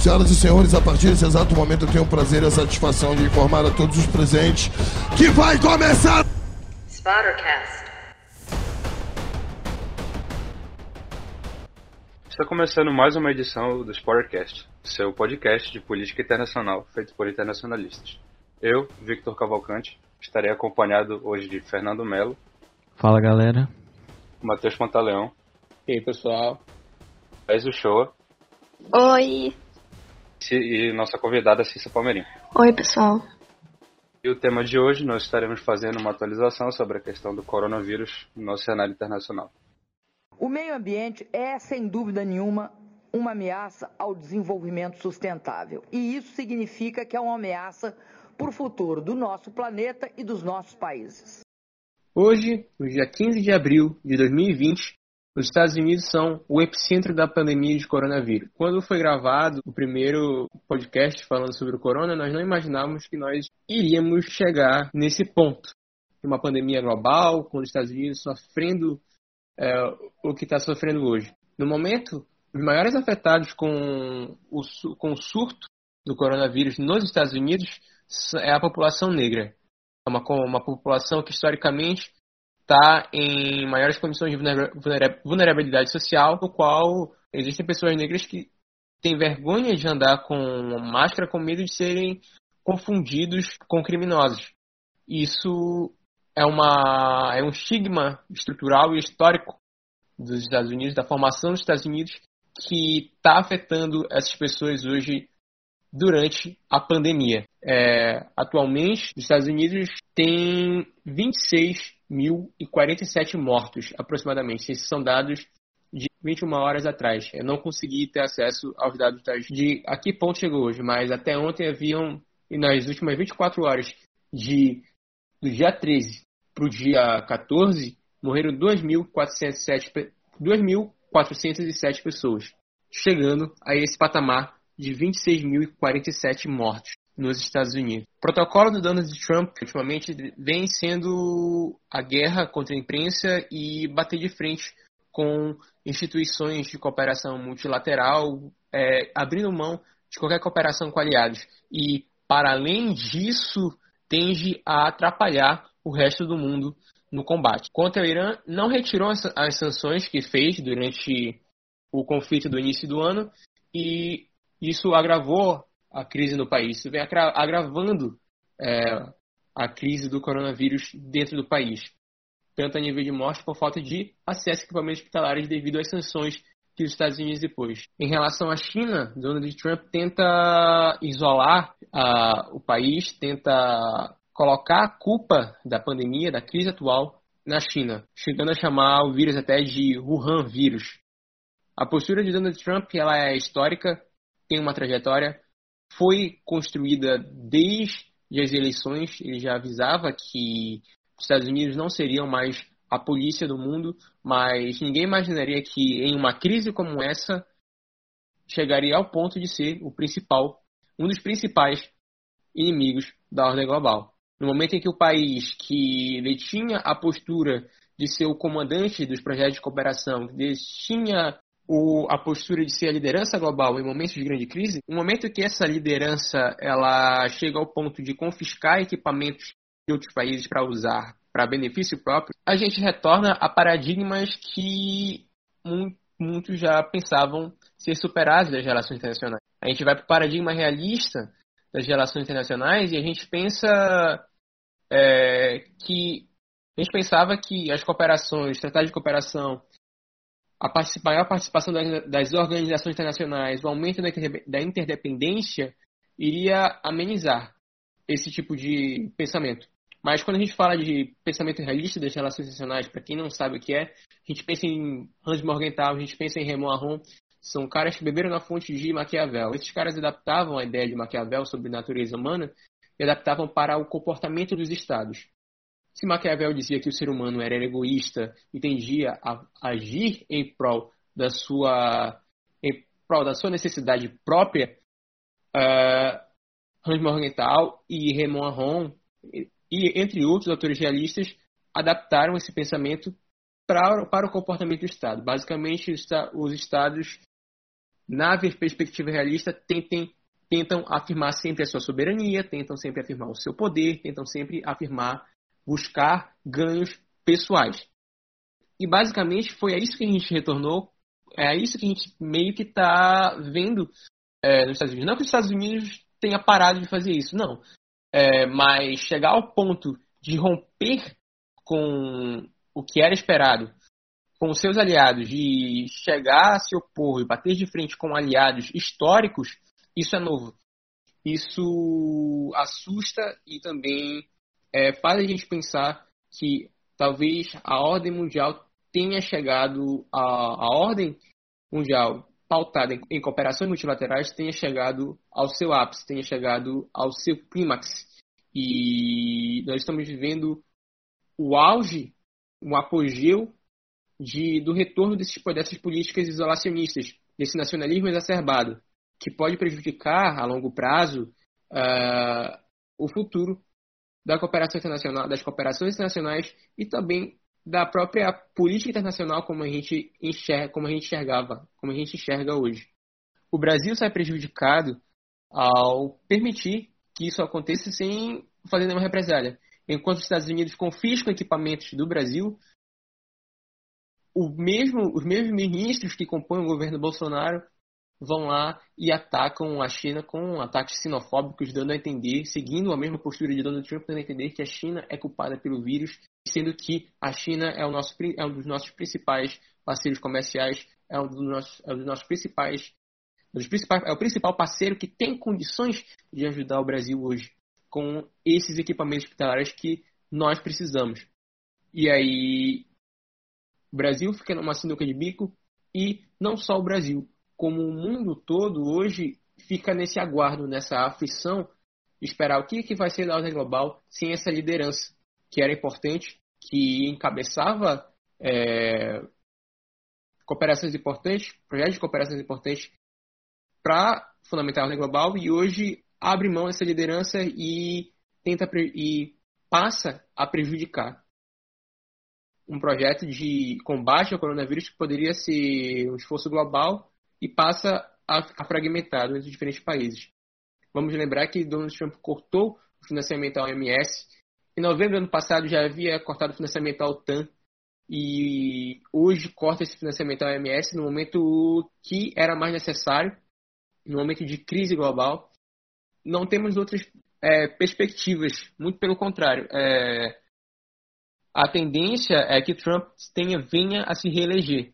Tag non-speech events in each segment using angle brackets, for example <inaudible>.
Senhoras e senhores, a partir desse exato momento eu tenho o prazer e a satisfação de informar a todos os presentes que vai começar. Spottercast. Está começando mais uma edição do Spottercast, seu podcast de política internacional feito por internacionalistas. Eu, Victor Cavalcante, estarei acompanhado hoje de Fernando Melo. Fala galera. Matheus Pantaleão. E aí pessoal. Thais Uchoa. Oi. E nossa convidada Cissa Palmeirim. Oi pessoal. E o tema de hoje nós estaremos fazendo uma atualização sobre a questão do coronavírus no cenário internacional. O meio ambiente é, sem dúvida nenhuma, uma ameaça ao desenvolvimento sustentável. E isso significa que é uma ameaça para o futuro do nosso planeta e dos nossos países. Hoje, no dia 15 de abril de 2020, os Estados Unidos são o epicentro da pandemia de coronavírus. Quando foi gravado o primeiro podcast falando sobre o corona, nós não imaginávamos que nós iríamos chegar nesse ponto. Uma pandemia global, com os Estados Unidos sofrendo é, o que está sofrendo hoje. No momento, os maiores afetados com o, com o surto do coronavírus nos Estados Unidos é a população negra. É uma, uma população que historicamente está em maiores condições de vulnerabilidade social, no qual existem pessoas negras que têm vergonha de andar com máscara com medo de serem confundidos com criminosos. Isso é, uma, é um estigma estrutural e histórico dos Estados Unidos, da formação dos Estados Unidos, que está afetando essas pessoas hoje durante a pandemia. É, atualmente, os Estados Unidos têm 26.047 mortos, aproximadamente. Esses são dados de 21 horas atrás. Eu não consegui ter acesso aos dados de a que ponto chegou hoje, mas até ontem haviam, e nas últimas 24 horas, de, do dia 13 para o dia 14, morreram 2.407 pessoas, chegando a esse patamar de 26.047 mortos nos Estados Unidos. O protocolo do Donald Trump, ultimamente, vem sendo a guerra contra a imprensa e bater de frente com instituições de cooperação multilateral, é, abrindo mão de qualquer cooperação com aliados. E, para além disso, tende a atrapalhar o resto do mundo no combate. Contra o Irã, não retirou as, as sanções que fez durante o conflito do início do ano e isso agravou a crise no país, isso vem agravando é, a crise do coronavírus dentro do país, tanto a nível de morte por falta de acesso a equipamentos hospitalares devido às sanções que os Estados Unidos depois. Em relação à China, Donald Trump tenta isolar o país, tenta colocar a culpa da pandemia, da crise atual, na China, chegando a chamar o vírus até de Wuhan vírus. A postura de Donald Trump ela é histórica, tem uma trajetória, foi construída desde as eleições. Ele já avisava que os Estados Unidos não seriam mais a polícia do mundo, mas ninguém imaginaria que em uma crise como essa chegaria ao ponto de ser o principal, um dos principais inimigos da ordem global. No momento em que o país que detinha a postura de ser o comandante dos projetos de cooperação, que detinha o, a postura de ser a liderança global em momentos de grande crise, no momento que essa liderança ela chega ao ponto de confiscar equipamentos de outros países para usar para benefício próprio, a gente retorna a paradigmas que muitos já pensavam ser superados das relações internacionais. A gente vai para o paradigma realista das relações internacionais e a gente pensa é, que a gente pensava que as cooperações, tratados de cooperação a maior participação das organizações internacionais, o aumento da interdependência, iria amenizar esse tipo de pensamento. Mas quando a gente fala de pensamento realista das relações internacionais, para quem não sabe o que é, a gente pensa em Hans Morgenthau, a gente pensa em Raymond Aron, são caras que beberam na fonte de Maquiavel. Esses caras adaptavam a ideia de Maquiavel sobre natureza humana e adaptavam para o comportamento dos estados. Se Maquiavel dizia que o ser humano era egoísta e tendia a agir em prol da sua, em prol da sua necessidade própria, uh, Hans Morgenthau e Raymond Aron, e, entre outros autores realistas, adaptaram esse pensamento para, para o comportamento do Estado. Basicamente, os Estados na perspectiva realista, tentem, tentam afirmar sempre a sua soberania, tentam sempre afirmar o seu poder, tentam sempre afirmar, buscar ganhos pessoais. E basicamente foi a isso que a gente retornou, é a isso que a gente meio que está vendo é, nos Estados Unidos. Não que os Estados Unidos tenha parado de fazer isso, não. É, mas chegar ao ponto de romper com o que era esperado com seus aliados, de chegar a se opor e bater de frente com aliados históricos, isso é novo. Isso assusta e também é, faz a gente pensar que talvez a ordem mundial tenha chegado a, a ordem mundial pautada em, em cooperações multilaterais tenha chegado ao seu ápice, tenha chegado ao seu clímax. E nós estamos vivendo o auge, o apogeu de, do retorno desses, dessas políticas isolacionistas, desse nacionalismo exacerbado, que pode prejudicar a longo prazo uh, o futuro da cooperação internacional, das cooperações internacionais e também da própria política internacional como a gente enxerga, como a gente enxergava, como a gente enxerga hoje. O Brasil sai prejudicado ao permitir que isso aconteça sem fazer nenhuma represália. Enquanto os Estados Unidos confiscam equipamentos do Brasil, mesmo, os mesmos ministros que compõem o governo Bolsonaro vão lá e atacam a China com ataques sinofóbicos, dando a entender, seguindo a mesma postura de Donald Trump, dando a entender que a China é culpada pelo vírus, sendo que a China é, nosso, é um dos nossos principais parceiros comerciais, é um dos nossos, é um dos nossos principais, dos principais, é o principal parceiro que tem condições de ajudar o Brasil hoje com esses equipamentos hospitalares que nós precisamos. E aí o Brasil fica numa sinuca de bico e não só o Brasil, como o mundo todo hoje fica nesse aguardo, nessa aflição, esperar o que, que vai ser da ordem global sem essa liderança, que era importante, que encabeçava é, cooperações importantes, projetos de cooperações importantes para fundamentar a ordem global e hoje abre mão dessa liderança e tenta e passa a prejudicar. Um projeto de combate ao coronavírus que poderia ser um esforço global e passa a ficar fragmentado entre diferentes países. Vamos lembrar que Donald Trump cortou o financiamento à OMS. Em novembro do ano passado já havia cortado o financiamento à OTAN e hoje corta esse financiamento à OMS no momento que era mais necessário, no momento de crise global. Não temos outras é, perspectivas, muito pelo contrário. É, a tendência é que Trump tenha, venha a se reeleger.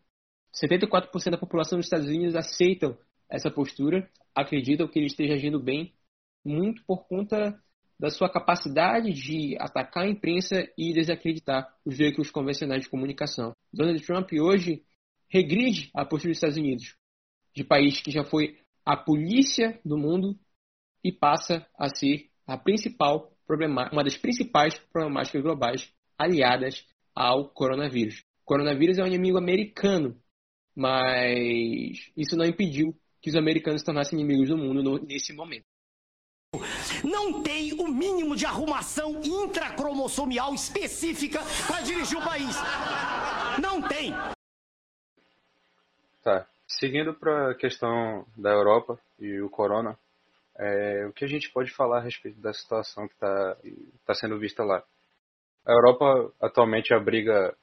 74% da população dos Estados Unidos aceitam essa postura, acreditam que ele esteja agindo bem, muito por conta da sua capacidade de atacar a imprensa e desacreditar os veículos convencionais de comunicação. Donald Trump hoje regride a postura dos Estados Unidos, de país que já foi a polícia do mundo e passa a ser a principal uma das principais problemáticas globais aliadas ao coronavírus. O coronavírus é um inimigo americano, mas isso não impediu que os americanos se tornassem inimigos do mundo no, nesse momento. Não tem o mínimo de arrumação intracromossomial específica para dirigir o país. Não tem. Tá. Seguindo para a questão da Europa e o corona, é, o que a gente pode falar a respeito da situação que está tá sendo vista lá? A Europa atualmente abriga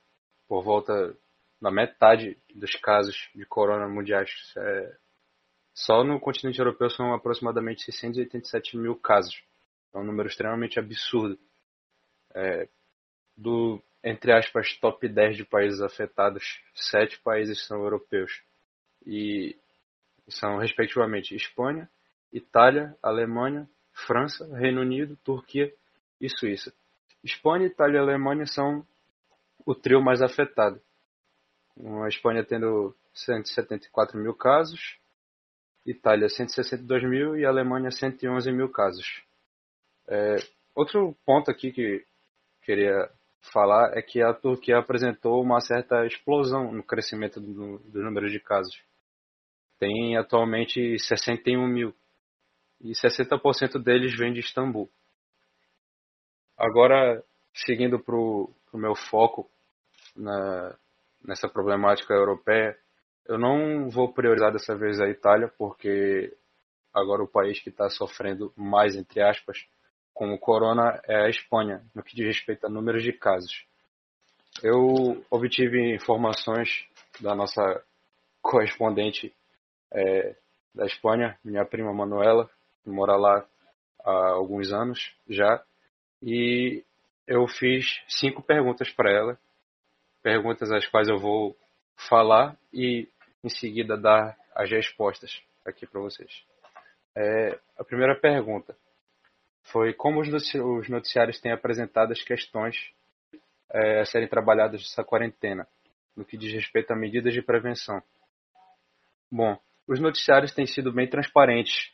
por volta da metade dos casos de corona mundiais. É, só no continente europeu são aproximadamente 687 mil casos. É um número extremamente absurdo. É, do, entre aspas, top 10 de países afetados, sete países são europeus. E são, respectivamente, Espanha, Itália, Alemanha, França, Reino Unido, Turquia e Suíça. Espanha, Itália e Alemanha são o trio mais afetado. A Espanha tendo 174 mil casos, Itália 162 mil e Alemanha 111 mil casos. É, outro ponto aqui que queria falar é que a Turquia apresentou uma certa explosão no crescimento do, do número de casos. Tem atualmente 61 mil e 60% deles vêm de Istambul. Agora, seguindo para o meu foco na, nessa problemática europeia, Eu não vou priorizar dessa vez a Itália, porque agora o país que está sofrendo mais, entre aspas, com o corona é a Espanha, no que diz respeito a números de casos. Eu obtive informações da nossa <laughs> correspondente é, da Espanha, minha prima Manuela, que mora lá há alguns anos já, e eu fiz cinco perguntas para ela, perguntas às quais eu vou falar e em seguida dar as respostas aqui para vocês. É, a primeira pergunta foi como os noticiários têm apresentado as questões é, a serem trabalhadas nessa quarentena, no que diz respeito a medidas de prevenção. Bom, os noticiários têm sido bem transparentes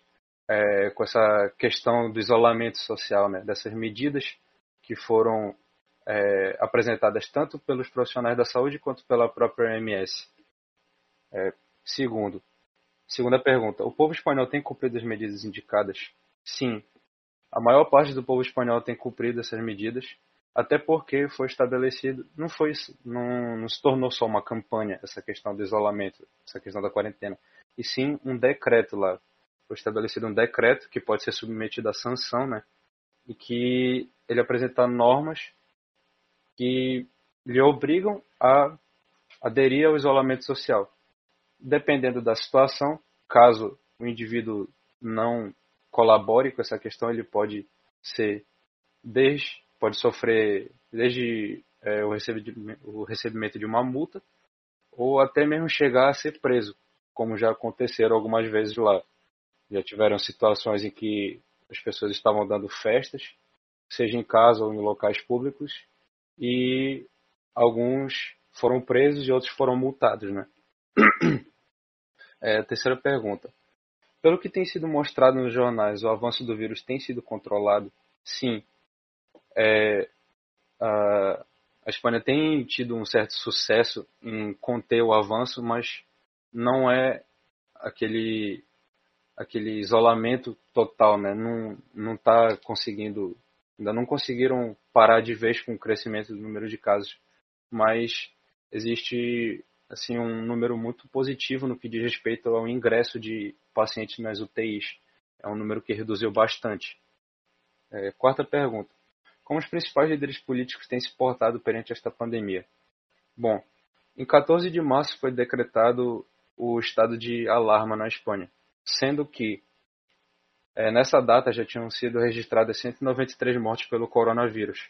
é, com essa questão do isolamento social, né, dessas medidas que foram é, apresentadas tanto pelos profissionais da saúde quanto pela própria OMS. É, segundo, segunda pergunta: o povo espanhol tem cumprido as medidas indicadas? Sim, a maior parte do povo espanhol tem cumprido essas medidas, até porque foi estabelecido, não foi, não, não se tornou só uma campanha essa questão do isolamento, essa questão da quarentena, e sim um decreto lá. Foi estabelecido um decreto que pode ser submetido à sanção, né? E que ele apresenta normas que lhe obrigam a aderir ao isolamento social. Dependendo da situação, caso o indivíduo não colabore com essa questão, ele pode ser desde pode sofrer desde é, o, recebimento, o recebimento de uma multa ou até mesmo chegar a ser preso, como já aconteceram algumas vezes lá. Já tiveram situações em que as pessoas estavam dando festas, seja em casa ou em locais públicos, e alguns foram presos e outros foram multados, né? <clears throat> É, terceira pergunta. Pelo que tem sido mostrado nos jornais, o avanço do vírus tem sido controlado? Sim. É, a, a Espanha tem tido um certo sucesso em conter o avanço, mas não é aquele aquele isolamento total, né? Não não está conseguindo, ainda não conseguiram parar de vez com o crescimento do número de casos, mas existe assim um número muito positivo no que diz respeito ao ingresso de pacientes nas UTIs. É um número que reduziu bastante. É, quarta pergunta: como os principais líderes políticos têm se portado perante esta pandemia? Bom, em 14 de março foi decretado o estado de alarma na Espanha, sendo que é, nessa data já tinham sido registradas 193 mortes pelo coronavírus.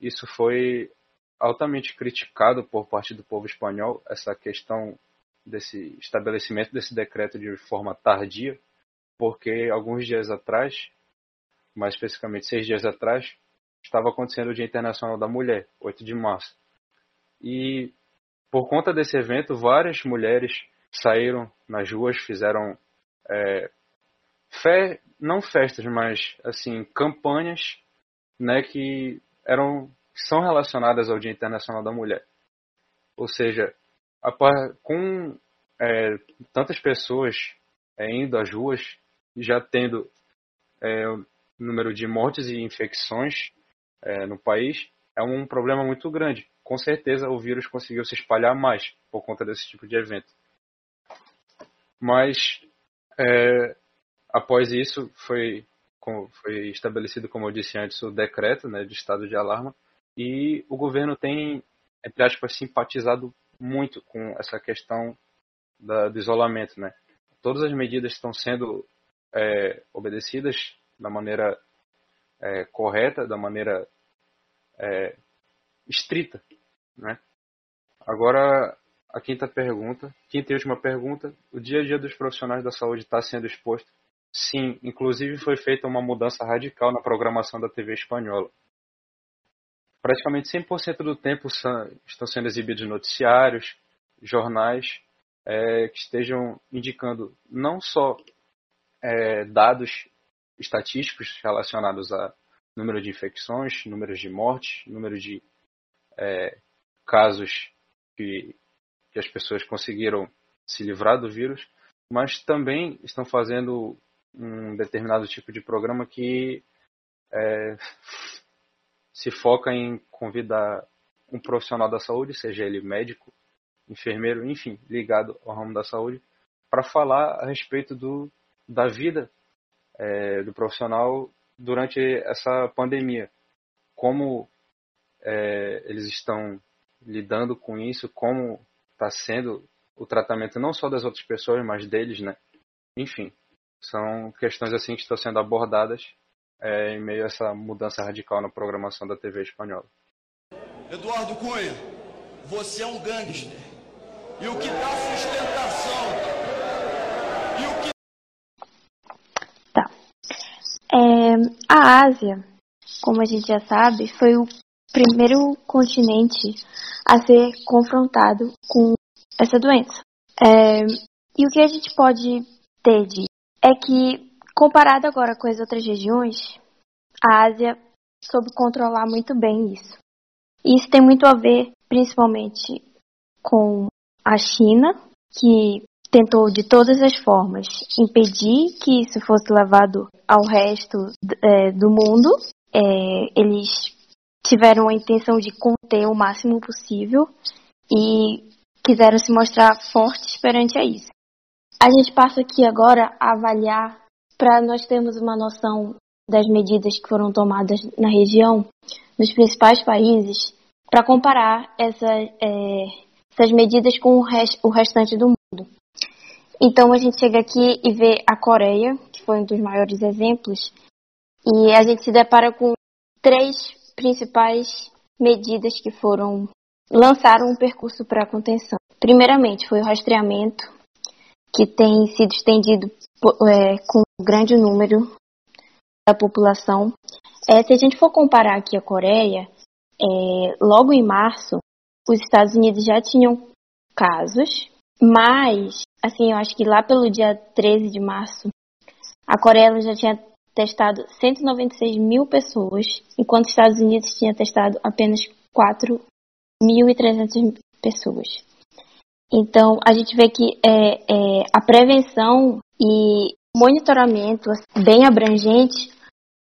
Isso foi altamente criticado por parte do povo espanhol, essa questão desse estabelecimento desse decreto de forma tardia, porque alguns dias atrás, mais especificamente seis dias atrás, estava acontecendo o Dia Internacional da Mulher, 8 de março. E por conta desse evento, várias mulheres saíram nas ruas, fizeram é, fe não festas, mas assim campanhas, né, que eram são relacionadas ao Dia Internacional da Mulher. Ou seja, com é, tantas pessoas é, indo às ruas, já tendo é, o número de mortes e infecções é, no país é um problema muito grande. Com certeza o vírus conseguiu se espalhar mais por conta desse tipo de evento. Mas é, após isso foi, foi estabelecido, como eu disse antes, o decreto né, de estado de alarma e o governo tem, entre aspas, simpatizado muito com essa questão da, do isolamento. Né? Todas as medidas estão sendo é, obedecidas da maneira é, correta, da maneira é, estrita. Né? Agora, a quinta pergunta, quinta e última pergunta, o dia a dia dos profissionais da saúde está sendo exposto? Sim, inclusive foi feita uma mudança radical na programação da TV espanhola. Praticamente 100% do tempo estão sendo exibidos noticiários, jornais é, que estejam indicando não só é, dados estatísticos relacionados a número de infecções, números de mortes, número de é, casos que, que as pessoas conseguiram se livrar do vírus, mas também estão fazendo um determinado tipo de programa que é, se foca em convidar um profissional da saúde, seja ele médico enfermeiro, enfim, ligado ao ramo da saúde, para falar a respeito do, da vida é, do profissional durante essa pandemia. Como é, eles estão lidando com isso, como está sendo o tratamento não só das outras pessoas, mas deles, né? Enfim, são questões assim que estão sendo abordadas é, em meio a essa mudança radical na programação da TV espanhola. Eduardo Cunha, você é um gangster. E o que dá sustentação? E o que. Tá. É, a Ásia, como a gente já sabe, foi o primeiro continente a ser confrontado com essa doença. É, e o que a gente pode ter de é que, comparado agora com as outras regiões, a Ásia soube controlar muito bem isso. E isso tem muito a ver, principalmente, com a China, que tentou de todas as formas impedir que isso fosse levado ao resto é, do mundo. É, eles tiveram a intenção de conter o máximo possível e quiseram se mostrar fortes perante a isso. A gente passa aqui agora a avaliar para nós termos uma noção das medidas que foram tomadas na região, nos principais países, para comparar essa, é, essas medidas com o, rest, o restante do mundo. Então a gente chega aqui e vê a Coreia, que foi um dos maiores exemplos, e a gente se depara com três principais medidas que foram lançaram um percurso para a contenção. Primeiramente foi o rastreamento, que tem sido estendido é, com um grande número da população. É, se a gente for comparar aqui a Coreia, é, logo em março, os Estados Unidos já tinham casos, mas, assim, eu acho que lá pelo dia 13 de março, a Coreia já tinha testado 196 mil pessoas, enquanto os Estados Unidos tinha testado apenas 4.300 pessoas. Então, a gente vê que é, é, a prevenção e monitoramento bem abrangente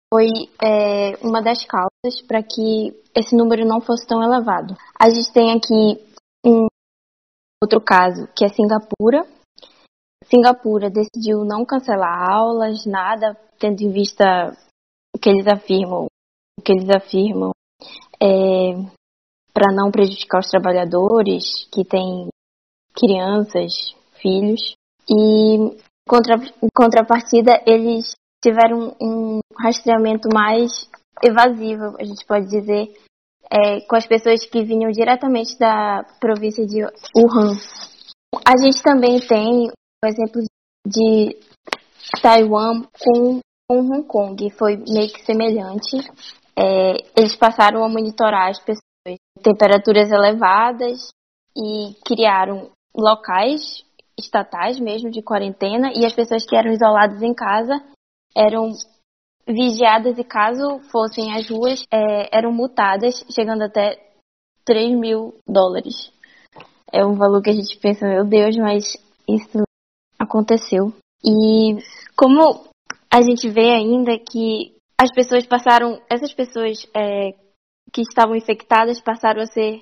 foi é, uma das causas para que esse número não fosse tão elevado. A gente tem aqui um outro caso, que é Singapura. Singapura decidiu não cancelar aulas, nada, tendo em vista o que eles afirmam, o que eles afirmam, é, para não prejudicar os trabalhadores que têm crianças, filhos. E contra, em contrapartida, eles tiveram um rastreamento mais evasivo, a gente pode dizer, é, com as pessoas que vinham diretamente da província de Wuhan. A gente também tem o exemplo de Taiwan com, com Hong Kong, foi meio que semelhante. É, eles passaram a monitorar as pessoas temperaturas elevadas e criaram locais estatais mesmo de quarentena e as pessoas que eram isoladas em casa eram vigiadas e caso fossem às ruas é, eram multadas chegando até 3 mil dólares. É um valor que a gente pensa, meu Deus, mas isso aconteceu. E como a gente vê ainda que as pessoas passaram, essas pessoas é, que estavam infectadas passaram a ser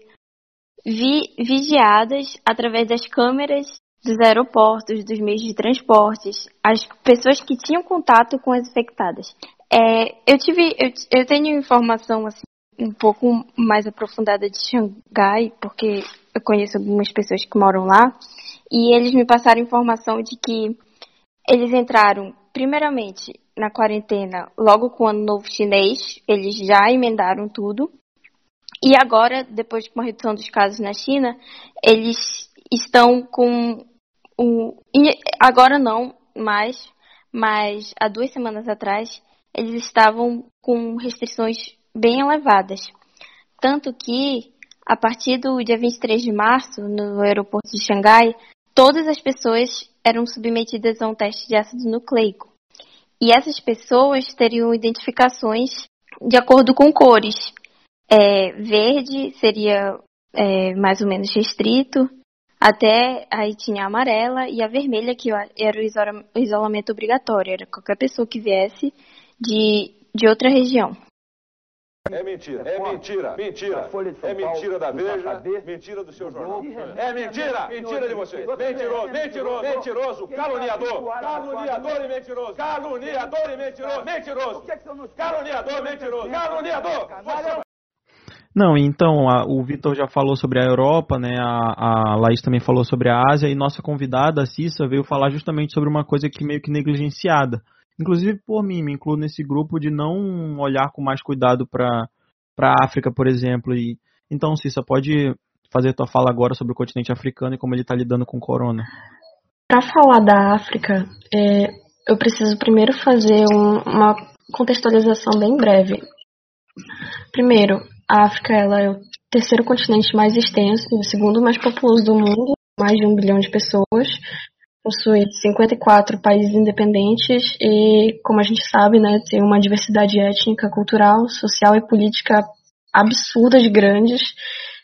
vi, vigiadas através das câmeras dos aeroportos, dos meios de transportes, as pessoas que tinham contato com as infectadas. É, eu tive, eu, eu tenho informação assim um pouco mais aprofundada de Xangai, porque eu conheço algumas pessoas que moram lá, e eles me passaram informação de que eles entraram, primeiramente, na quarentena logo com o Ano Novo Chinês, eles já emendaram tudo, e agora, depois com a redução dos casos na China, eles estão com um, agora não mais, mas há duas semanas atrás eles estavam com restrições bem elevadas. Tanto que, a partir do dia 23 de março, no aeroporto de Xangai, todas as pessoas eram submetidas a um teste de ácido nucleico. E essas pessoas teriam identificações de acordo com cores. É, verde seria é, mais ou menos restrito, até aí tinha a amarela e a vermelha, que era o isolamento obrigatório, era qualquer pessoa que viesse de, de outra região. É mentira, é mentira, mentira. É mentira da Veja, mentira do seu jornal. É mentira, mentira de vocês. Mentiroso, mentiroso, mentiroso, caluniador. Caluniador e mentiroso. Caluniador e mentiroso, mentiroso. Caluniador, mentiroso, caluniador. Não, então a, o Vitor já falou sobre a Europa, né? A, a Laís também falou sobre a Ásia e nossa convidada, a Cissa, veio falar justamente sobre uma coisa que meio que negligenciada. Inclusive por mim, me incluo nesse grupo de não olhar com mais cuidado para a África, por exemplo. E então, Cissa, pode fazer tua fala agora sobre o continente africano e como ele está lidando com o corona. Para falar da África, é, eu preciso primeiro fazer um, uma contextualização bem breve. Primeiro, a África ela é o terceiro continente mais extenso o segundo mais populoso do mundo, mais de um bilhão de pessoas. Possui 54 países independentes e, como a gente sabe, né, tem uma diversidade étnica, cultural, social e política absurda de grandes.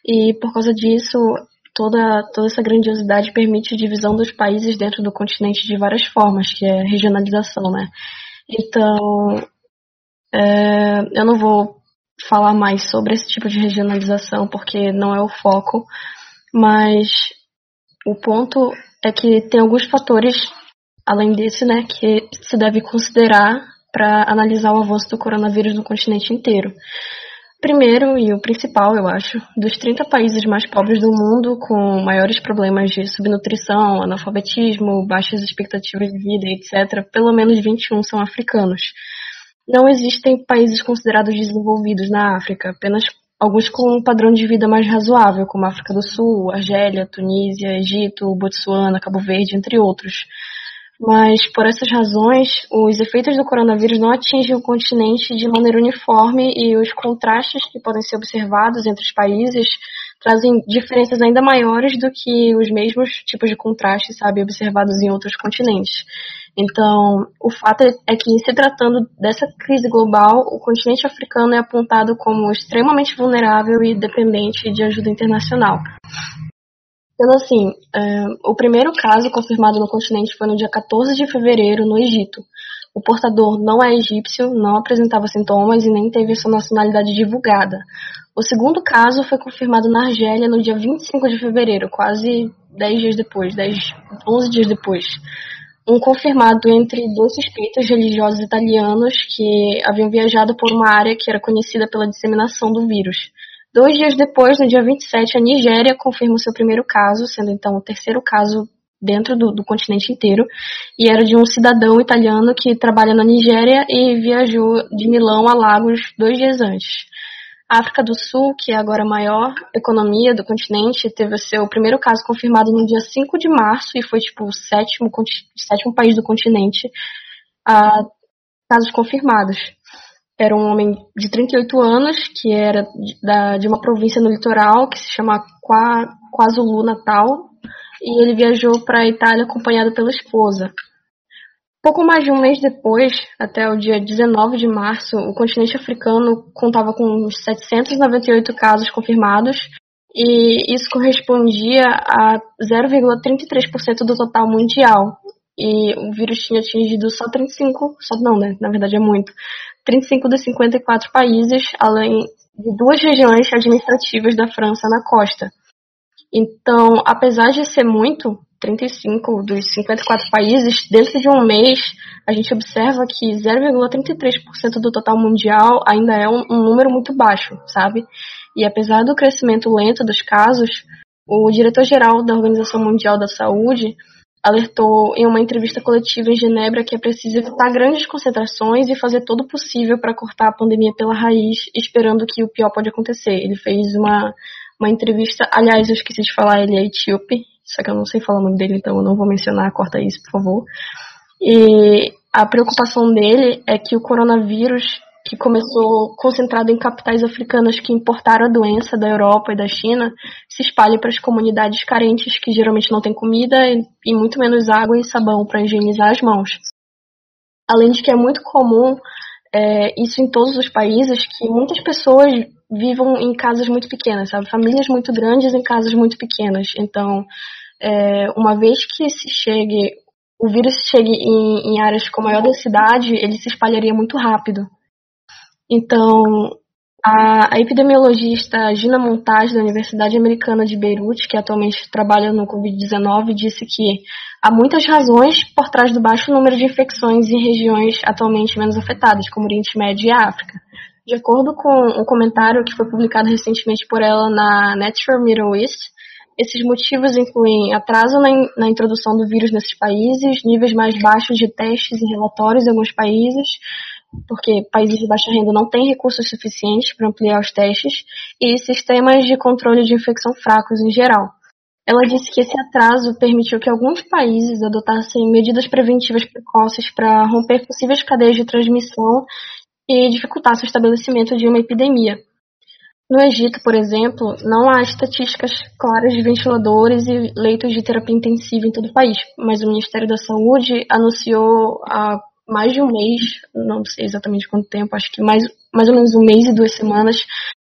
E por causa disso, toda, toda essa grandiosidade permite divisão dos países dentro do continente de várias formas, que é regionalização, né? Então, é, eu não vou falar mais sobre esse tipo de regionalização, porque não é o foco, mas o ponto é que tem alguns fatores, além desse, né, que se deve considerar para analisar o avanço do coronavírus no continente inteiro. Primeiro, e o principal, eu acho, dos 30 países mais pobres do mundo, com maiores problemas de subnutrição, analfabetismo, baixas expectativas de vida, etc., pelo menos 21 são africanos. Não existem países considerados desenvolvidos na África, apenas alguns com um padrão de vida mais razoável, como África do Sul, Argélia, Tunísia, Egito, Botsuana, Cabo Verde, entre outros. Mas, por essas razões, os efeitos do coronavírus não atingem o continente de maneira uniforme e os contrastes que podem ser observados entre os países trazem diferenças ainda maiores do que os mesmos tipos de contrastes, sabe, observados em outros continentes. Então, o fato é que, se tratando dessa crise global, o continente africano é apontado como extremamente vulnerável e dependente de ajuda internacional. Sendo assim, é, o primeiro caso confirmado no continente foi no dia 14 de fevereiro, no Egito. O portador não é egípcio, não apresentava sintomas e nem teve sua nacionalidade divulgada. O segundo caso foi confirmado na Argélia no dia 25 de fevereiro, quase 10 dias depois, 10, 11 dias depois um confirmado entre dois suspeitos religiosos italianos que haviam viajado por uma área que era conhecida pela disseminação do vírus. Dois dias depois, no dia 27, a Nigéria confirma o seu primeiro caso, sendo então o terceiro caso dentro do, do, continente inteiro, e era de um cidadão italiano que trabalha na Nigéria e viajou de Milão a Lagos dois dias antes. A África do Sul, que é agora a maior economia do continente, teve o seu primeiro caso confirmado no dia 5 de março e foi tipo o sétimo, sétimo país do continente a casos confirmados. Era um homem de 38 anos, que era de, da, de uma província no litoral que se chama KwaZulu Natal, e ele viajou para a Itália acompanhado pela esposa. Pouco mais de um mês depois, até o dia 19 de março, o continente africano contava com 798 casos confirmados e isso correspondia a 0,33% do total mundial. E o vírus tinha atingido só 35, só não, né? Na verdade é muito. 35 dos 54 países, além de duas regiões administrativas da França na costa. Então, apesar de ser muito, 35 dos 54 países, dentro de um mês, a gente observa que 0,33% do total mundial ainda é um, um, número muito baixo, sabe? E apesar do crescimento lento dos casos, o diretor-geral da Organização Mundial da Saúde alertou em uma entrevista coletiva em Genebra que é preciso evitar grandes concentrações e fazer todo o possível para cortar a pandemia pela raiz, esperando que o pior pode acontecer. Ele fez uma, uma entrevista, aliás, eu esqueci de falar, ele é etíope, só que eu não sei falar o nome dele, então eu não vou mencionar, corta isso, por favor. E a preocupação dele é que o coronavírus, que começou concentrado em capitais africanas que importaram a doença da Europa e da China, se espalhe para as comunidades carentes que geralmente não têm comida e muito menos água e sabão para higienizar as mãos. Além de que é muito comum é, isso em todos os países, que muitas pessoas vivam em casas muito pequenas, sabe? Famílias muito grandes em casas muito pequenas. Então, é, uma vez que se chegue, o vírus chegue em, em áreas com maior densidade, ele se espalharia muito rápido. Então, A, a, epidemiologista Gina Montage, da Universidade Americana de Beirute, que atualmente trabalha no Covid-19, disse que há muitas razões por trás do baixo número de infecções em regiões atualmente menos afetadas, como Oriente Médio e África. De acordo com um comentário que foi publicado recentemente por ela na Nature Middle East, esses motivos incluem atraso na, na, introdução do vírus nesses países, níveis mais baixos de testes e relatórios em alguns países, porque países de baixa renda não têm recursos suficientes para ampliar os testes, e sistemas de controle de infecção fracos em geral. Ela disse que esse atraso permitiu que alguns países adotassem medidas preventivas precoces para romper possíveis cadeias de transmissão e dificultasse o estabelecimento de uma epidemia. No Egito, por exemplo, não há estatísticas claras de ventiladores e leitos de terapia intensiva em todo o país, mas o Ministério da Saúde anunciou há mais de um mês, não sei exatamente quanto tempo, acho que mais, mais ou menos um mês e duas semanas,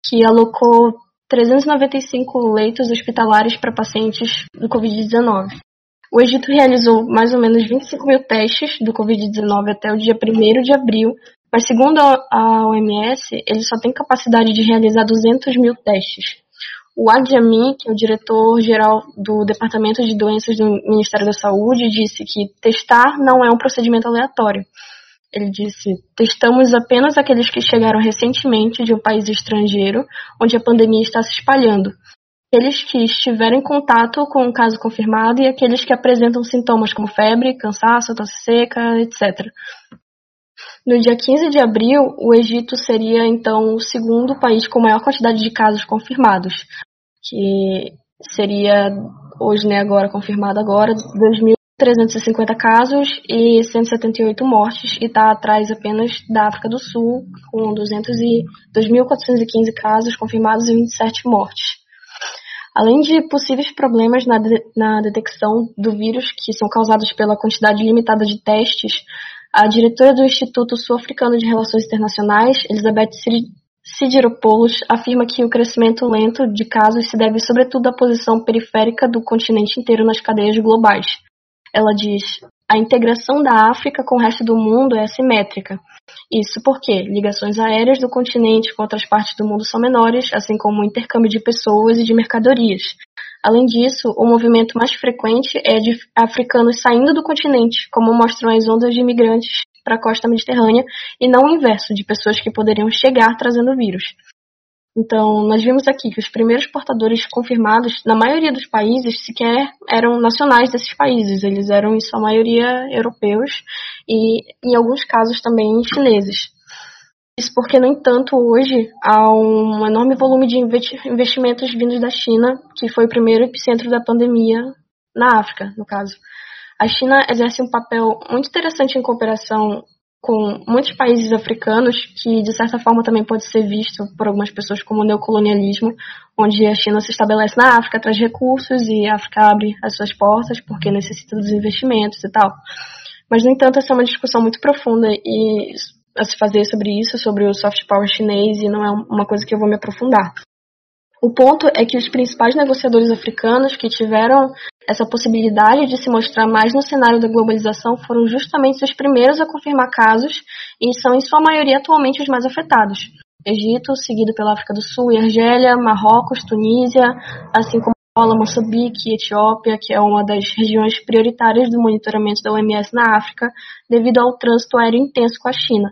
que alocou 395 leitos hospitalares para pacientes do Covid-19. O Egito realizou mais ou menos 25 mil testes do Covid-19 até o dia 1 de abril, mas segundo a OMS, ele só tem capacidade de realizar 200 mil testes. O Adjami, que é o diretor-geral do Departamento de Doenças do Ministério da Saúde, disse que testar não é um procedimento aleatório. Ele disse: testamos apenas aqueles que chegaram recentemente de um país estrangeiro onde a pandemia está se espalhando. Aqueles que estiveram em contato com um caso confirmado e aqueles que apresentam sintomas como febre, cansaço, tosse seca, etc. No dia 15 de abril, o Egito seria então o segundo país com maior quantidade de casos confirmados, que seria hoje, né, agora confirmado agora, 2.350 casos e 178 mortes, e está atrás apenas da África do Sul, com 2.415 casos confirmados e 27 mortes. Além de possíveis problemas na, de, na detecção do vírus, que são causados pela quantidade limitada de testes, a diretora do Instituto Sul-Africano de Relações Internacionais, Elizabeth Sidiropoulos, afirma que o crescimento lento de casos se deve sobretudo à posição periférica do continente inteiro nas cadeias globais. Ela diz: a integração da África com o resto do mundo é assimétrica. Isso porque ligações aéreas do continente com outras partes do mundo são menores, assim como o intercâmbio de pessoas e de mercadorias. Além disso, o movimento mais frequente é de africanos saindo do continente, como mostram as ondas de imigrantes para a costa mediterrânea, e não o inverso, de pessoas que poderiam chegar trazendo vírus. Então, nós vimos aqui que os primeiros portadores confirmados, na maioria dos países, sequer eram nacionais desses países, eles eram em sua maioria europeus e, em alguns casos, também chineses. Isso porque, no entanto, hoje há um enorme volume de investimentos vindos da China, que foi o primeiro epicentro da pandemia na África, no caso. A China exerce um papel muito interessante em cooperação com muitos países africanos, que de certa forma também pode ser visto por algumas pessoas como neocolonialismo, onde a China se estabelece na África, traz recursos e a África abre as suas portas porque necessita dos investimentos e tal. Mas, no entanto, essa é uma discussão muito profunda e a se fazer sobre isso, sobre o soft power chinês, e não é uma coisa que eu vou me aprofundar. O ponto é que os principais negociadores africanos que tiveram essa possibilidade de se mostrar mais no cenário da globalização foram justamente os primeiros a confirmar casos e são, em sua maioria, atualmente os mais afetados. Egito, seguido pela África do Sul e Argélia, Marrocos, Tunísia, assim como Angola, Moçambique e Etiópia, que é uma das regiões prioritárias do monitoramento da OMS na África, devido ao trânsito aéreo intenso com a China.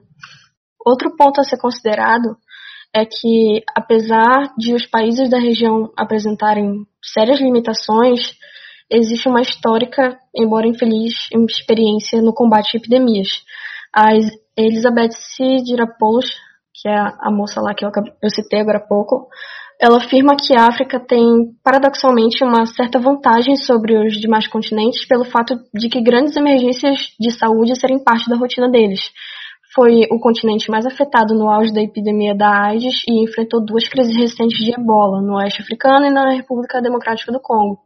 Outro ponto a ser considerado é que, apesar de os países da região apresentarem sérias limitações, existe uma histórica, embora infeliz, experiência no combate a epidemias. A Elizabeth Sidirapoulos, que é a moça lá que eu citei agora há pouco, ela afirma que a África tem, paradoxalmente, uma certa vantagem sobre os demais continentes pelo fato de que grandes emergências de saúde serem parte da rotina deles foi o continente mais afetado no auge da epidemia da AIDS e enfrentou duas crises recentes de ebola, no oeste africano e na República Democrática do Congo.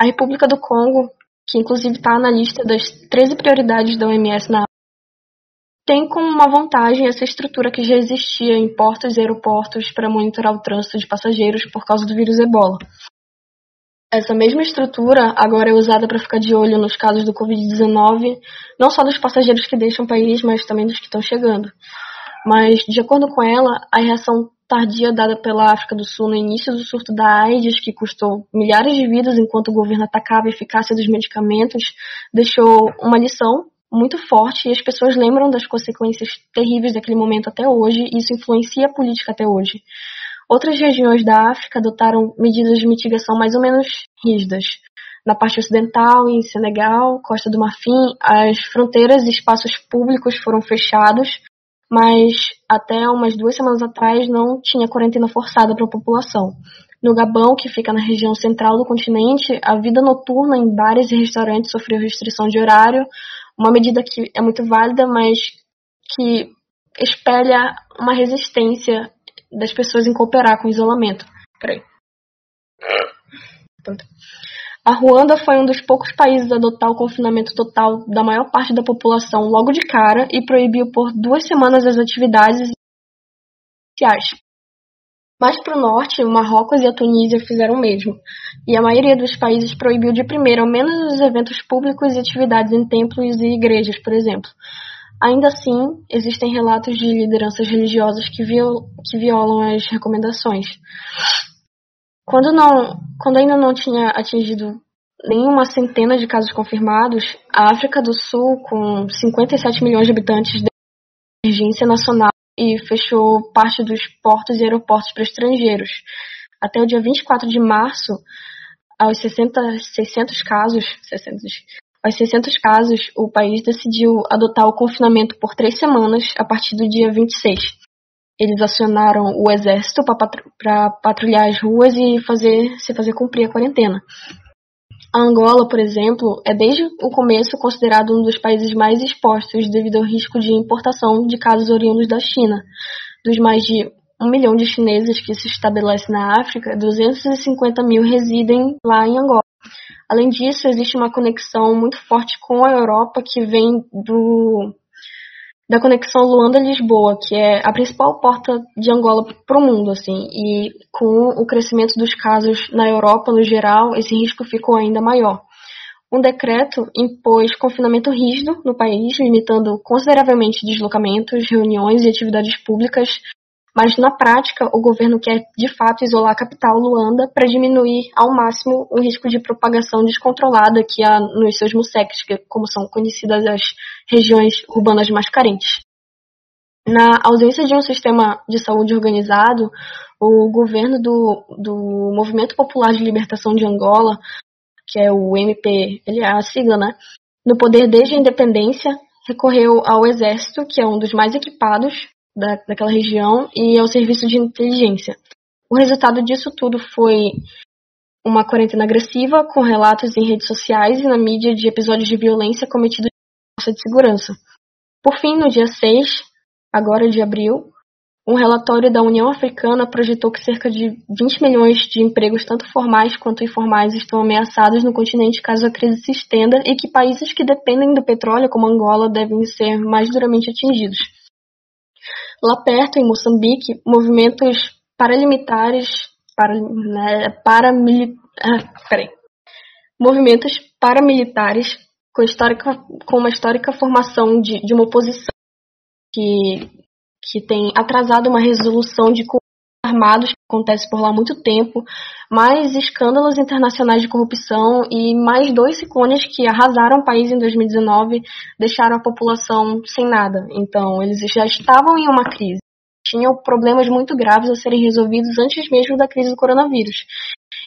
A República do Congo, que inclusive está na lista das 13 prioridades da OMS na tem como uma vantagem essa estrutura que já existia em portos e aeroportos para monitorar o trânsito de passageiros por causa do vírus ebola. Essa mesma estrutura agora é usada para ficar de olho nos casos do Covid-19, não só dos passageiros que deixam o país, mas também dos que estão chegando. mas, de acordo com ela, a reação tardia dada pela África do Sul no início do surto da AIDS, que custou milhares de vidas enquanto o governo atacava a eficácia dos medicamentos, deixou uma lição muito forte e as pessoas lembram das consequências terríveis daquele momento até hoje, e isso influencia a política até hoje. Outras regiões da África adotaram medidas de mitigação mais ou menos rígidas. Na parte ocidental, em Senegal, Costa do Marfim, as fronteiras e espaços públicos foram fechados mas até umas duas semanas atrás não tinha quarentena forçada para a população. No Gabão, que fica na região central do continente, a vida noturna em bares e restaurantes sofreu restrição de horário, uma medida que é muito válida, mas que espelha uma resistência das pessoas em cooperar com o isolamento. Peraí. A Ruanda foi um dos poucos países a adotar o confinamento total da maior parte da população logo de cara e proibiu por duas semanas as atividades sociais. Mais para o norte, Marrocos e a Tunísia fizeram o mesmo, e a maioria dos países proibiu de primeiro ao menos os eventos públicos e atividades em templos e igrejas, por exemplo. Ainda assim, existem relatos de lideranças religiosas que, viol que violam as recomendações. Quando, não, quando ainda não tinha atingido nenhuma centena de casos confirmados, a África do Sul, com 57 milhões de habitantes, deu emergência nacional e fechou parte dos portos e aeroportos para estrangeiros. Até o dia 24 de março, aos 60, 600 casos, 600, aos 600 casos, o país decidiu adotar o confinamento por três semanas a partir do dia 26 eles acionaram o exército para patrulhar as ruas e fazer, se fazer cumprir a quarentena. A Angola, por exemplo, é desde o começo considerado um dos países mais expostos devido ao risco de importação de casos oriundos da China. Dos mais de um milhão de chineses que se estabelecem na África, 250 mil residem lá em Angola. Além disso, existe uma conexão muito forte com a Europa que vem do da conexão Luanda-Lisboa, que é a principal porta de Angola para o mundo, assim. E com o crescimento dos casos na Europa no geral, esse risco ficou ainda maior. Um decreto impôs confinamento rígido no país, limitando consideravelmente deslocamentos, reuniões e atividades públicas mas na prática o governo quer de fato isolar a capital Luanda para diminuir ao máximo o risco de propagação descontrolada que há nos seus museques, que como são conhecidas as regiões urbanas mais carentes. Na ausência de um sistema de saúde organizado, o governo do, do Movimento Popular de Libertação de Angola, que é o MP, ele é a sigla, né? No poder desde a independência, recorreu ao exército, que é um dos mais equipados da, daquela região e ao serviço de inteligência. O resultado disso tudo foi uma quarentena agressiva, com relatos em redes sociais e na mídia de episódios de violência cometidos por força de segurança. Por fim, no dia 6, agora de abril, um relatório da União Africana projetou que cerca de 20 milhões de empregos, tanto formais quanto informais, estão ameaçados no continente caso a crise se estenda e que países que dependem do petróleo, como Angola, devem ser mais duramente atingidos. Lá perto, em Moçambique, movimentos paramilitares, para, né, paramili, ah, movimentos paramilitares com, histórica, com uma histórica formação de, de uma oposição que, que tem atrasado uma resolução de armados que acontece por lá há muito tempo, mais escândalos internacionais de corrupção e mais dois ciclones que arrasaram o país em 2019 deixaram a população sem nada. Então, eles já estavam em uma crise. Tinham problemas muito graves a serem resolvidos antes mesmo da crise do coronavírus.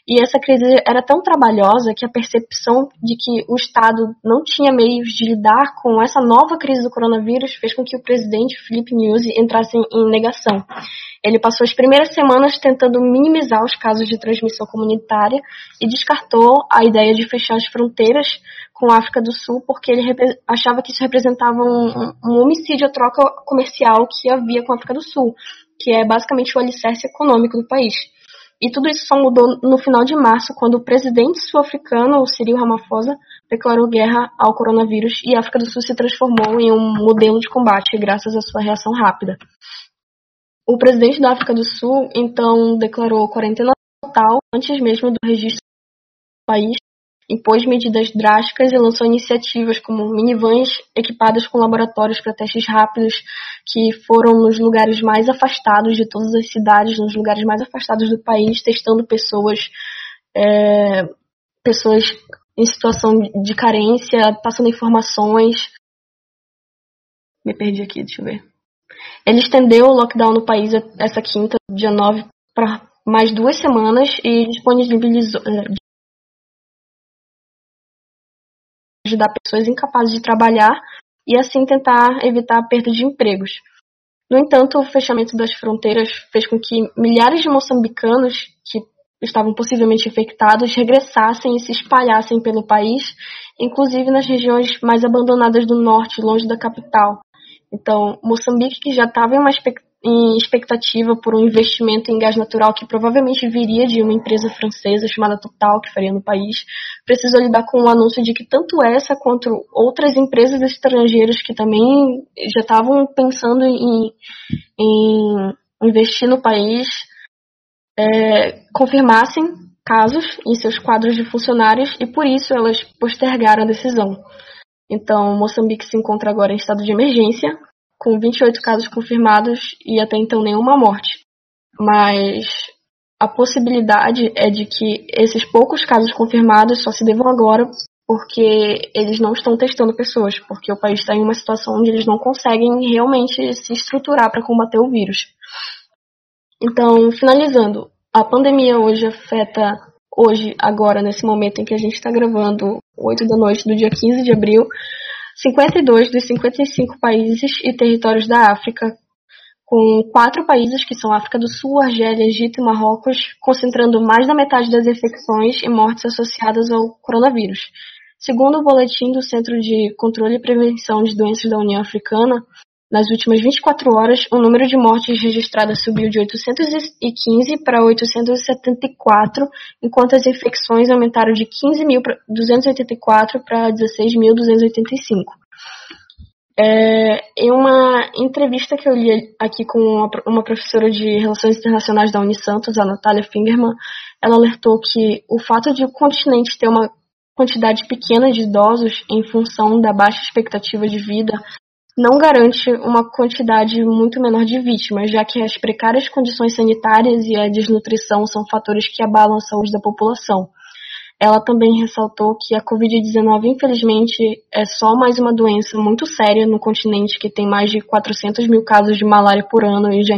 E essa crise era tão trabalhosa que a percepção de que o Estado não tinha meios de lidar com essa nova crise do coronavírus fez com que o presidente Felipe Nyusi entrasse em negação. Ele passou as primeiras semanas tentando minimizar os casos de transmissão comunitária e descartou a ideia de fechar as fronteiras com a África do Sul porque ele achava que isso representava um, um homicídio à troca comercial que havia com a África do Sul, que é basicamente o alicerce econômico do país. E tudo isso só mudou no final de março, quando o presidente sul-africano, o Cyril Ramaphosa, declarou guerra ao coronavírus e a África do Sul se transformou em um modelo de combate graças à sua reação rápida. O presidente da África do Sul, então, declarou quarentena total antes mesmo do registro do país impôs medidas drásticas e lançou iniciativas como minivans equipadas com laboratórios para testes rápidos, que foram nos lugares mais afastados de todas as cidades, nos lugares mais afastados do país, testando pessoas, é, pessoas em situação de carência, passando informações. Me perdi aqui, deixa eu ver. Ele estendeu o lockdown no país essa quinta, dia 9, para mais duas semanas e disponibilizou, ajudar pessoas incapazes de trabalhar e assim tentar evitar a perda de empregos. No entanto, o fechamento das fronteiras fez com que milhares de moçambicanos que estavam possivelmente infectados regressassem e se espalhassem pelo país, inclusive nas regiões mais abandonadas do norte, longe da capital. Então, Moçambique, que já estava em uma em expectativa por um investimento em gás natural que provavelmente viria de uma empresa francesa chamada Total, que faria no país, precisou lidar com o anúncio de que tanto essa quanto outras empresas estrangeiras que também já estavam pensando em, em investir no país é, confirmassem casos em seus quadros de funcionários e por isso elas postergaram a decisão. Então, Moçambique se encontra agora em estado de emergência, com 28 casos confirmados e até então nenhuma morte. Mas a possibilidade é de que esses poucos casos confirmados só se devam agora porque eles não estão testando pessoas, porque o país está em uma situação onde eles não conseguem realmente se estruturar para combater o vírus. Então, finalizando, a pandemia hoje afeta, hoje, agora, nesse momento em que a gente está gravando, 8 da noite do dia 15 de abril, 52 dos 55 países e territórios da África, com quatro países que são África do Sul, Argélia, Egito e Marrocos, concentrando mais da metade das infecções e mortes associadas ao coronavírus. Segundo o boletim do Centro de Controle e Prevenção de Doenças da União Africana, nas últimas 24 horas, o número de mortes registradas subiu de 815 para 874, enquanto as infecções aumentaram de 15.284 para 16.285. É, em uma entrevista que eu li aqui com uma, uma, professora de Relações Internacionais da Unisantos, a Natália Fingerman, ela alertou que o fato de o continente ter uma quantidade pequena de idosos em função da baixa expectativa de vida não garante uma quantidade muito menor de vítimas, já que as precárias condições sanitárias e a desnutrição são fatores que abalam a saúde da população. Ela também ressaltou que a Covid-19, infelizmente, é só mais uma doença muito séria no continente que tem mais de 400 mil casos de malária por ano e já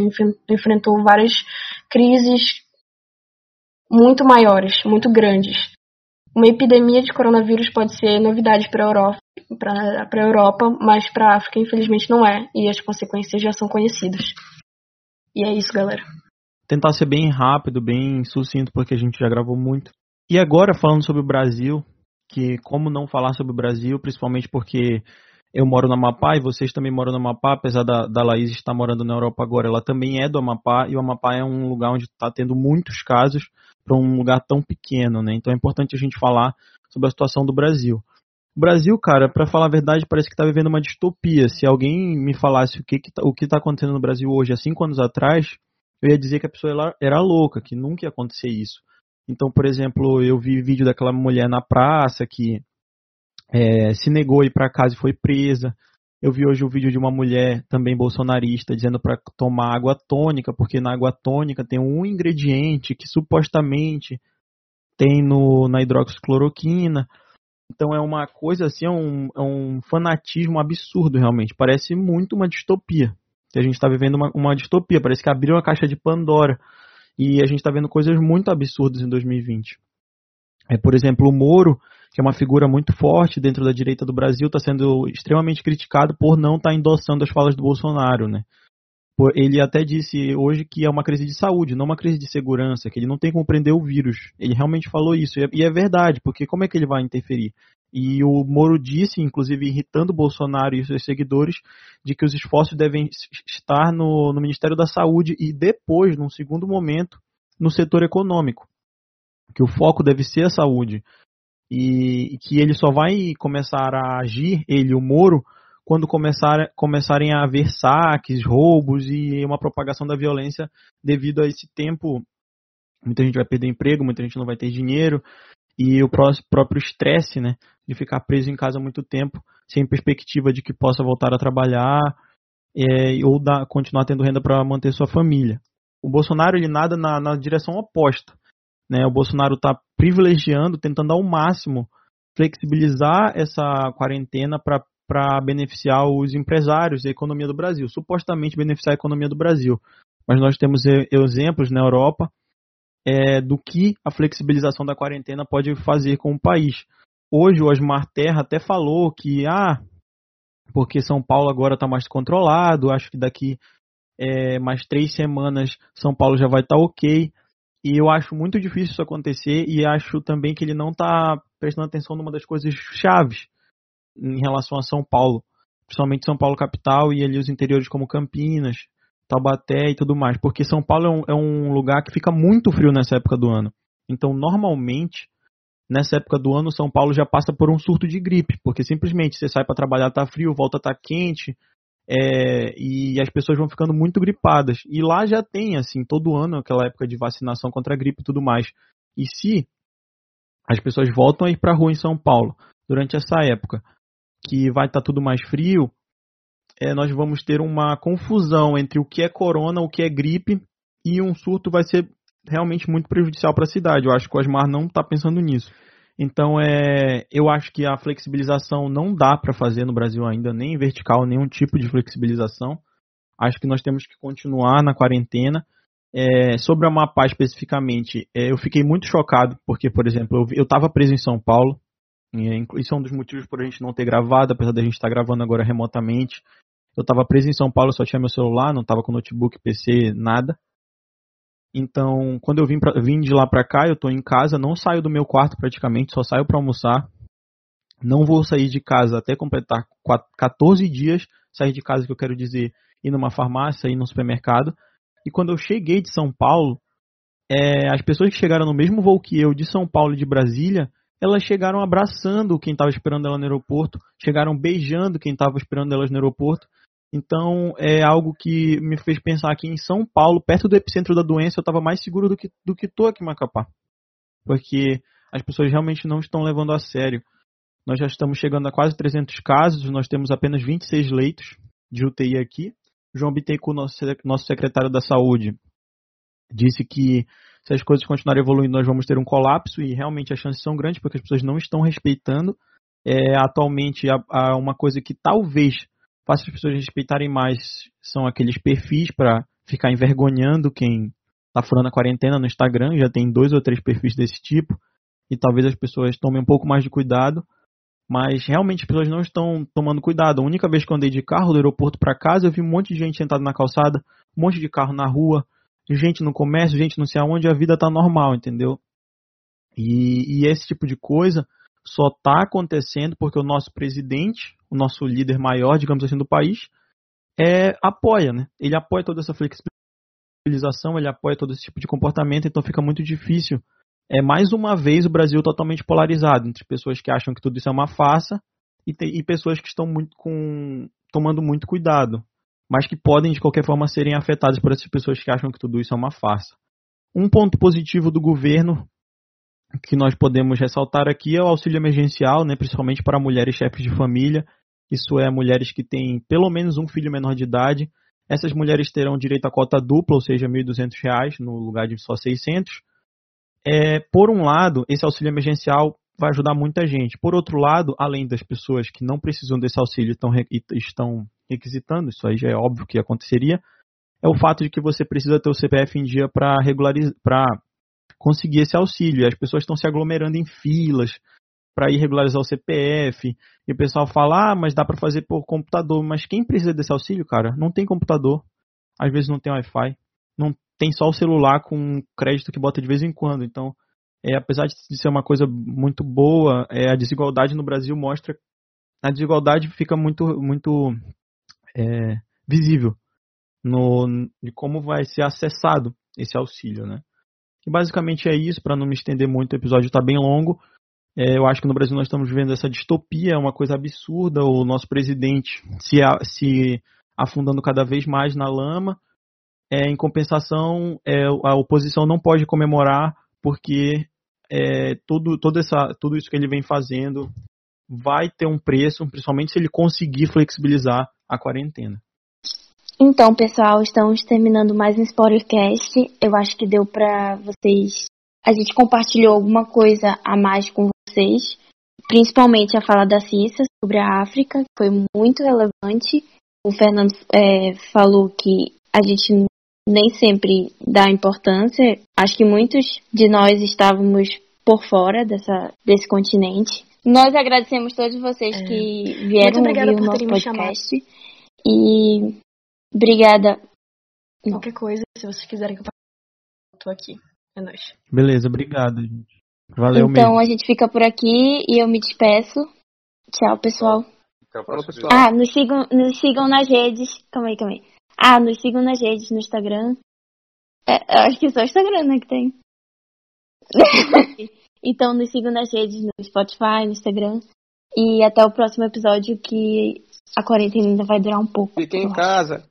enfrentou várias crises muito maiores, muito grandes. Uma epidemia de coronavírus pode ser novidade para a Europa, para a Europa, mas para a África, infelizmente, não é. E as consequências já são conhecidas. E é isso, galera. Tentar ser bem rápido, bem sucinto, porque a gente já gravou muito. E agora, falando sobre o Brasil, que como não falar sobre o Brasil, principalmente porque eu moro no Amapá e vocês também moram no Amapá, apesar da, da Laís estar morando na Europa agora, ela também é do Amapá, e o Amapá é um lugar onde está tendo muitos casos para um lugar tão pequeno, né? Então é importante a gente falar sobre a situação do Brasil. O Brasil, cara, para falar a verdade, parece que está vivendo uma distopia. Se alguém me falasse o que que tá, o que está acontecendo no Brasil hoje, há cinco anos atrás, eu ia dizer que a pessoa era, era louca, que nunca ia acontecer isso. Então, por exemplo, eu vi vídeo daquela mulher na praça que é, se negou a ir para casa e foi presa. Eu vi hoje o vídeo de uma mulher também bolsonarista dizendo para tomar água tônica, porque na água tônica tem um ingrediente que supostamente tem no, na hidroxicloroquina. Então é uma coisa assim, é um, é um fanatismo absurdo realmente. Parece muito uma distopia. A gente está vivendo uma, uma distopia. Parece que abriu uma caixa de Pandora. E a gente está vendo coisas muito absurdas em 2020. É, por exemplo, o Moro, que é uma figura muito forte dentro da direita do Brasil, está sendo extremamente criticado por não estar tá endossando as falas do Bolsonaro, né? Ele até disse hoje que é uma crise de saúde, não uma crise de segurança, que ele não tem como prender o vírus. Ele realmente falou isso, e é, é verdade, porque como é que ele vai interferir? E o Moro disse, inclusive irritando Bolsonaro e seus seguidores, de que os esforços devem estar no, no Ministério da Saúde e depois, num segundo momento, no setor econômico. Que o foco deve ser a saúde. E que ele só vai começar a agir, ele, o Moro, quando começar, começarem a haver saques, roubos e uma propagação da violência devido a esse tempo. Muita gente vai perder emprego, muita gente não vai ter dinheiro. e o próprio estresse, né, de ficar preso em casa muito tempo, sem perspectiva de que possa voltar a trabalhar é, ou dar, continuar tendo renda para manter sua família. O Bolsonaro ele nada na, na direção oposta. Né? O Bolsonaro está privilegiando, tentando ao máximo flexibilizar essa quarentena para beneficiar os empresários e a economia do Brasil, supostamente beneficiar a economia do Brasil. Mas nós temos exemplos na Europa é, do que a flexibilização da quarentena pode fazer com o país. Hoje o Osmar Terra até falou que, ah, porque São Paulo agora está mais controlado, acho que daqui é, mais três semanas São Paulo já vai estar tá ok. E eu acho muito difícil isso acontecer e acho também que ele não está prestando atenção numa das coisas chaves em relação a São Paulo, principalmente São Paulo capital e ali os interiores como Campinas, Taubaté e tudo mais, porque São Paulo é um, é um lugar que fica muito frio nessa época do ano. Então, normalmente, nessa época do ano, São Paulo já passa por um surto de gripe, porque simplesmente você sai para trabalhar, tá frio, volta tá quente, é, e as pessoas vão ficando muito gripadas. E lá já tem, assim, todo ano aquela época de vacinação contra a gripe e tudo mais. E se as pessoas voltam a ir para a rua em São Paulo durante essa época, que vai estar tá tudo mais frio, é, nós vamos ter uma confusão entre o que é corona, o que é gripe, e um surto vai ser realmente muito prejudicial para a cidade. Eu acho que o Osmar não está pensando nisso. Então, é, eu acho que a flexibilização não dá para fazer no Brasil ainda, nem vertical, nenhum tipo de flexibilização. Acho que nós temos que continuar na quarentena. É, sobre a Amapá especificamente, é, eu fiquei muito chocado, porque, por exemplo, eu estava preso em São Paulo, isso é um dos motivos por a gente não ter gravado, apesar da gente estar gravando agora remotamente. Eu estava preso em São Paulo, só tinha meu celular, não estava com notebook, PC, nada. Então, quando eu vim, pra, vim de lá para cá, eu estou em casa, não saio do meu quarto praticamente, só saio para almoçar. Não vou sair de casa até completar 14 dias. Sair de casa, que eu quero dizer, ir numa farmácia, ir no supermercado. E quando eu cheguei de São Paulo, é, as pessoas que chegaram no mesmo voo que eu, de São Paulo e de Brasília, elas chegaram abraçando quem estava esperando ela no aeroporto, chegaram beijando quem estava esperando elas no aeroporto. Então é algo que me fez pensar que em São Paulo, perto do epicentro da doença, eu estava mais seguro do que do que tô aqui em Macapá, porque as pessoas realmente não estão levando a sério. Nós já estamos chegando a quase 300 casos, nós temos apenas 26 leitos de UTI aqui. João Bittencourt, nosso, nosso secretário da Saúde, disse que se as coisas continuarem evoluindo, nós vamos ter um colapso e realmente as chances são grandes porque as pessoas não estão respeitando. É, atualmente, há, há uma coisa que talvez faça as pessoas respeitarem mais são aqueles perfis para ficar envergonhando quem está furando a quarentena no Instagram. Já tem dois ou três perfis desse tipo. E talvez as pessoas tomem um pouco mais de cuidado. Mas realmente as pessoas não estão tomando cuidado. A única vez que eu andei de carro do aeroporto para casa, eu vi um monte de gente sentada na calçada, um monte de carro na rua, gente no comércio, gente não sei aonde, a vida está normal, entendeu? E, e esse tipo de coisa só está acontecendo porque o nosso presidente, o nosso líder maior, digamos assim, do país, é, apoia, né? Ele apoia toda essa flexibilização, ele apoia todo esse tipo de comportamento, então fica muito difícil. É mais uma vez o Brasil totalmente polarizado entre pessoas que acham que tudo isso é uma farsa e, e pessoas que estão muito com tomando muito cuidado, mas que podem de qualquer forma serem afetadas por essas pessoas que acham que tudo isso é uma farsa. Um ponto positivo do governo que nós podemos ressaltar aqui é o auxílio emergencial, né, principalmente para mulheres chefes de família, isso é, mulheres que têm pelo menos um filho menor de idade. Essas mulheres terão direito à cota dupla, ou seja, R$ 1.200 no lugar de só 600. É, por um lado, esse auxílio emergencial vai ajudar muita gente. Por outro lado, além das pessoas que não precisam desse auxílio estão, estão requisitando, isso aí já é óbvio que aconteceria, é o fato de que você precisa ter o CPF em dia para regularizar, para conseguir esse auxílio. As pessoas estão se aglomerando em filas para ir regularizar o CPF. E o pessoal fala, ah, mas dá para fazer por computador. Mas quem precisa desse auxílio, cara? Não tem computador. Às vezes não tem Wi-Fi. Não tem só o celular com crédito que bota de vez em quando. Então, é, apesar de ser uma coisa muito boa, é, a desigualdade no Brasil mostra. A desigualdade fica muito, muito é, visível no, de como vai ser acessado esse auxílio, né? E basicamente é isso, para não me estender muito, o episódio está bem longo. É, eu acho que no Brasil nós estamos vivendo essa distopia, é uma coisa absurda, o nosso presidente se, a, se afundando cada vez mais na lama. É, em compensação, é, a oposição não pode comemorar porque é, tudo, toda essa, tudo isso que ele vem fazendo vai ter um preço, principalmente se ele conseguir flexibilizar a quarentena. Então, pessoal, estamos terminando mais um Sportcast. Eu acho que deu para vocês. A gente compartilhou alguma coisa a mais com vocês, principalmente a fala da Cissa sobre a África, que foi muito relevante. O Fernando é, falou que a gente nem sempre dá importância. Acho que muitos de nós estávamos por fora dessa, desse continente. Nós agradecemos todos vocês é. que vieram ouvir o nosso podcast. E obrigada. Qualquer coisa, se vocês quiserem que eu tô aqui. É nóis. Beleza, obrigado, gente. Valeu então, mesmo. a gente fica por aqui e eu me despeço. Tchau, pessoal. Tchau, pessoal. Ah, nos sigam, nos sigam nas redes. Calma aí, calma aí. Ah, nos sigam nas redes, no Instagram. É, acho que só o Instagram, né, que tem. <laughs> então nos sigam nas redes, no Spotify, no Instagram. E até o próximo episódio que a quarentena ainda vai durar um pouco. Fiquem em casa.